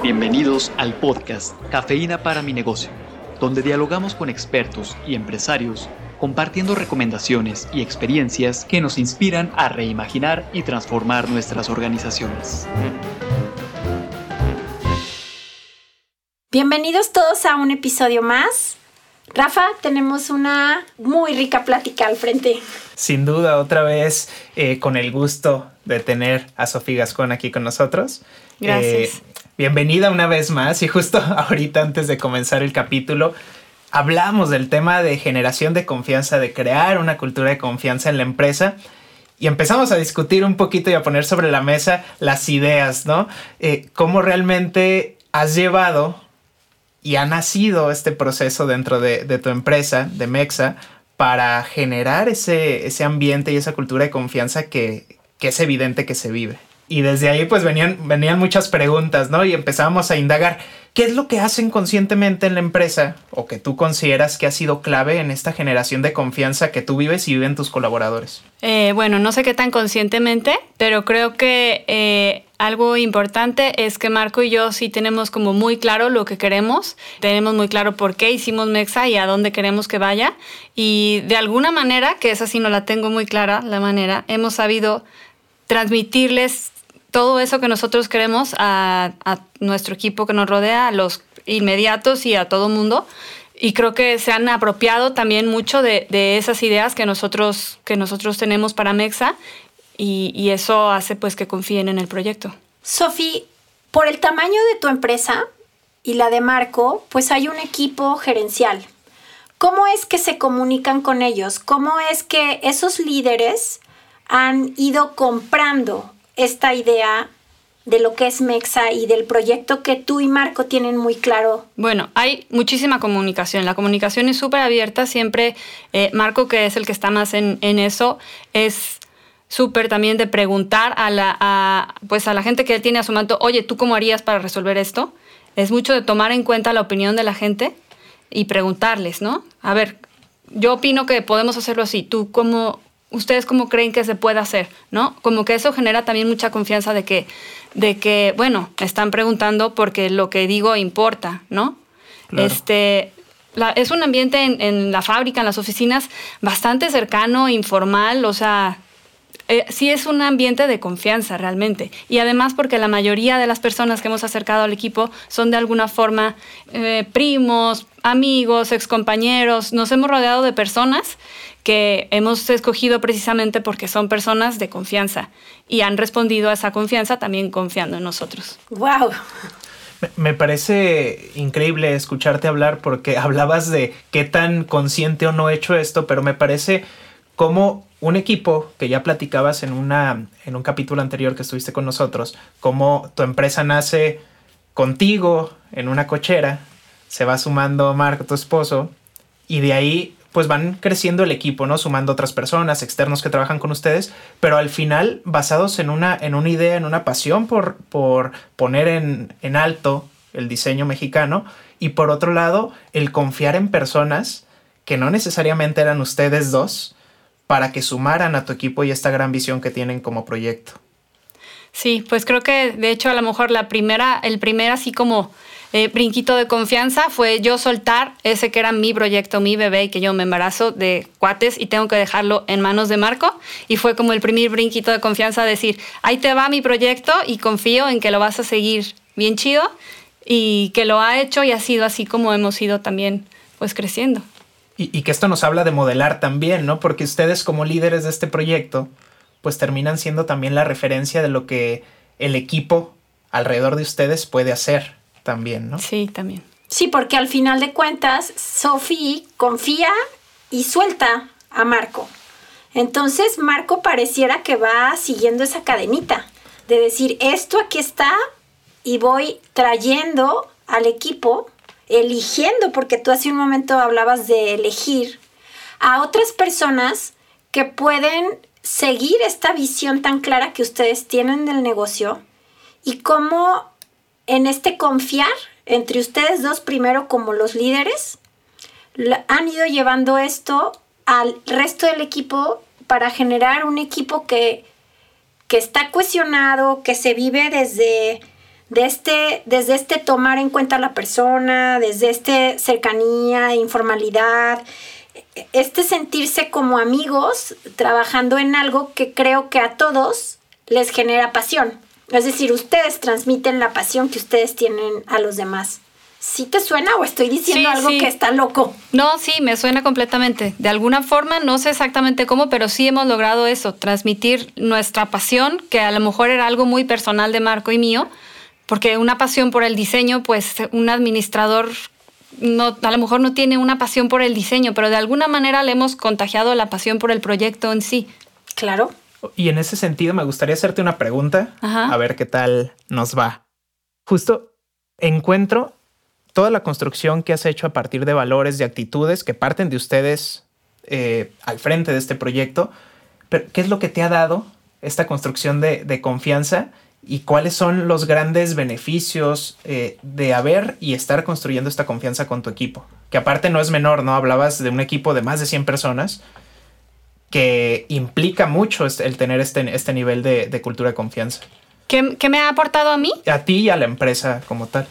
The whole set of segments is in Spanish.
Bienvenidos al podcast Cafeína para mi negocio, donde dialogamos con expertos y empresarios compartiendo recomendaciones y experiencias que nos inspiran a reimaginar y transformar nuestras organizaciones. Bienvenidos todos a un episodio más. Rafa, tenemos una muy rica plática al frente. Sin duda, otra vez eh, con el gusto de tener a Sofía Gascón aquí con nosotros. Gracias. Eh, Bienvenida una vez más y justo ahorita antes de comenzar el capítulo hablamos del tema de generación de confianza, de crear una cultura de confianza en la empresa y empezamos a discutir un poquito y a poner sobre la mesa las ideas, ¿no? Eh, cómo realmente has llevado y ha nacido este proceso dentro de, tu empresa, de Mexa, para generar ese, ese ambiente y esa cultura de confianza que, que es evidente que se vive. Y desde ahí pues venían, venían muchas preguntas, ¿no? Y empezamos a indagar, ¿qué es lo que hacen conscientemente en la empresa o que tú consideras que ha sido clave en esta generación de confianza que tú vives y viven tus colaboradores? Eh, bueno, no sé qué tan conscientemente, pero creo que eh, algo importante es que Marco y yo sí tenemos como muy claro lo que queremos, tenemos muy claro por qué hicimos Mexa y a dónde queremos que vaya. Y de alguna manera, que esa sí no la tengo muy clara, la manera, hemos sabido transmitirles todo eso que nosotros queremos a, nuestro equipo que nos rodea, a los inmediatos y a todo mundo. Y creo que se han apropiado también mucho de, esas ideas que nosotros, que nosotros tenemos para Mexa y, y eso hace pues que confíen en el proyecto. Sofi, por el tamaño de tu empresa y la de Marco, pues hay un equipo gerencial. ¿Cómo es que se comunican con ellos? ¿Cómo es que esos líderes han ido comprando esta idea de lo que es Mexa y del proyecto que tú y Marco tienen muy claro? Bueno, hay muchísima comunicación. La comunicación es súper abierta. Siempre eh, Marco, que es el que está más en, eso, es súper también de preguntar a la, pues a la gente que tiene a su manto, oye, ¿tú cómo harías para resolver esto? Es mucho de tomar en cuenta la opinión de la gente y preguntarles, ¿no? A ver, yo opino que podemos hacerlo así. ¿Tú cómo, ustedes cómo creen que se puede hacer, ¿no? Como que eso genera también mucha confianza de que, de que bueno, están preguntando porque lo que digo importa, ¿no? Este, es un ambiente en, en, la fábrica, en las oficinas, bastante cercano, informal, o sea, eh, sí es un ambiente de confianza realmente. Y además porque la mayoría de las personas que hemos acercado al equipo son de alguna forma eh, primos, amigos, excompañeros. Nos hemos rodeado de personas que hemos escogido precisamente porque son personas de confianza y han respondido a esa confianza también confiando en nosotros. ¡Wow! Me parece increíble escucharte hablar porque hablabas de qué tan consciente o no he hecho esto, pero me parece como un equipo que ya platicabas en, una, en un capítulo anterior que estuviste con nosotros, cómo tu empresa nace contigo en una cochera, se va sumando Marco, tu esposo, y de ahí pues van creciendo el equipo, ¿no? Sumando otras personas, externos que trabajan con ustedes, pero al final basados en una, en una idea, en una pasión por, por poner en, en alto el diseño mexicano y por otro lado el confiar en personas que no necesariamente eran ustedes dos, para que sumaran a tu equipo y esta gran visión que tienen como proyecto. Sí, pues creo que de hecho a lo mejor la primera, el primer así como eh, brinquito de confianza fue yo soltar ese que era mi proyecto, mi bebé y que yo me embarazo de cuates y tengo que dejarlo en manos de Marco. Y fue como el primer brinquito de confianza decir, ahí te va mi proyecto y confío en que lo vas a seguir bien chido y que lo ha hecho y ha sido así como hemos ido también pues creciendo. Y, que esto nos habla de modelar también, ¿no? Porque ustedes como líderes de este proyecto, pues terminan siendo también la referencia de lo que el equipo alrededor de ustedes puede hacer también, ¿no? Sí, también. Sí, porque al final de cuentas, Sophie confía y suelta a Marco. Entonces, Marco pareciera que va siguiendo esa cadenita de decir, esto aquí está y voy trayendo al equipo eligiendo, porque tú hace un momento hablabas de elegir, a otras personas que pueden seguir esta visión tan clara que ustedes tienen del negocio y cómo en este confiar entre ustedes dos primero como los líderes han ido llevando esto al resto del equipo para generar un equipo que, que está cuestionado, que se vive desde de este, desde este tomar en cuenta a la persona, desde este cercanía, informalidad, este sentirse como amigos trabajando en algo que creo que a todos les genera pasión. Es decir, ustedes transmiten la pasión que ustedes tienen a los demás. ¿Sí te suena o estoy diciendo algo que está loco? No, sí, me suena completamente. De alguna forma, no sé exactamente cómo, pero sí hemos logrado eso, transmitir nuestra pasión, que a lo mejor era algo muy personal de Marco y mío, porque una pasión por el diseño, pues un administrador no, a lo mejor no tiene una pasión por el diseño, pero de alguna manera le hemos contagiado la pasión por el proyecto en sí. Claro. Y en ese sentido me gustaría hacerte una pregunta, a ver qué tal nos va. Justo encuentro toda la construcción que has hecho a partir de valores y actitudes que parten de ustedes eh, al frente de este proyecto, pero ¿qué es lo que te ha dado esta construcción de, confianza y cuáles son los grandes beneficios eh, de haber y estar construyendo esta confianza con tu equipo? Que aparte no es menor, ¿no? Hablabas de un equipo de más de 100 personas que implica mucho el tener este, este nivel de, cultura de confianza. ¿Qué, ¿Qué me ha aportado a mí? A ti y a la empresa como tal.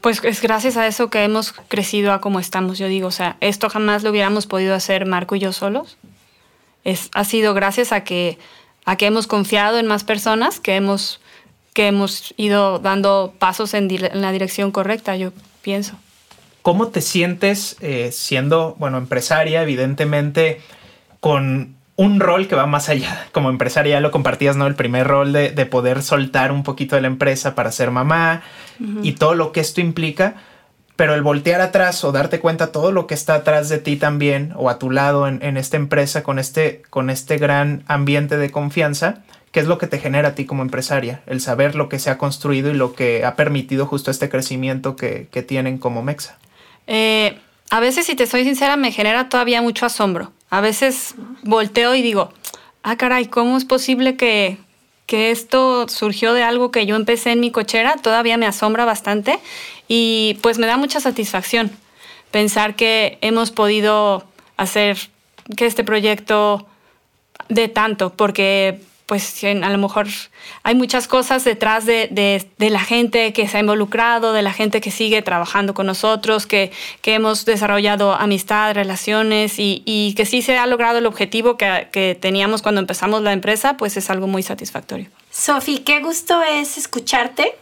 Pues es gracias a eso que hemos crecido a como estamos, yo digo, o sea, esto jamás lo hubiéramos podido hacer Marco y yo solos. Es, ha sido gracias a que, a que hemos confiado en más personas, que hemos, que hemos ido dando pasos en, la dirección correcta, yo pienso. ¿Cómo te sientes eh, siendo, bueno, empresaria, evidentemente, con un rol que va más allá. Como empresaria ya lo compartías, ¿no? El primer rol de, poder soltar un poquito de la empresa para ser mamá y todo lo que esto implica. Pero el voltear atrás o darte cuenta todo lo que está atrás de ti también o a tu lado en, esta empresa con este, con este gran ambiente de confianza, ¿qué es lo que te genera a ti como empresaria? El saber lo que se ha construido y lo que ha permitido justo este crecimiento que, tienen como Mexa. Eh, a veces, si te soy sincera, me genera todavía mucho asombro a veces volteo y digo, ah, caray, ¿cómo es posible que, que esto surgió de algo que yo empecé en mi cochera? Todavía me asombra bastante y pues me da mucha satisfacción pensar que hemos podido hacer que este proyecto de tanto, porque pues a lo mejor hay muchas cosas detrás de, la gente que se ha involucrado, de la gente que sigue trabajando con nosotros, que, hemos desarrollado amistad, relaciones y, que sí se ha logrado el objetivo que, que teníamos cuando empezamos la empresa, pues es algo muy satisfactorio. Sofi, qué gusto es escucharte.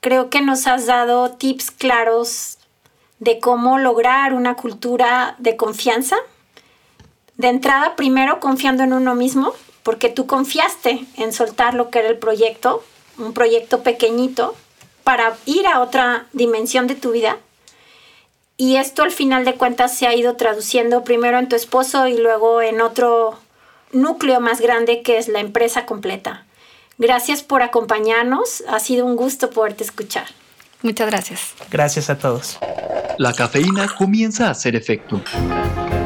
Creo que nos has dado tips claros de cómo lograr una cultura de confianza. De entrada, primero confiando en uno mismo porque tú confiaste en soltar lo que era el proyecto, un proyecto pequeñito, para ir a otra dimensión de tu vida. Y esto al final de cuentas se ha ido traduciendo primero en tu esposo y luego en otro núcleo más grande que es la empresa completa. Gracias por acompañarnos, ha sido un gusto poderte escuchar. Muchas gracias. Gracias a todos. La cafeína comienza a hacer efecto.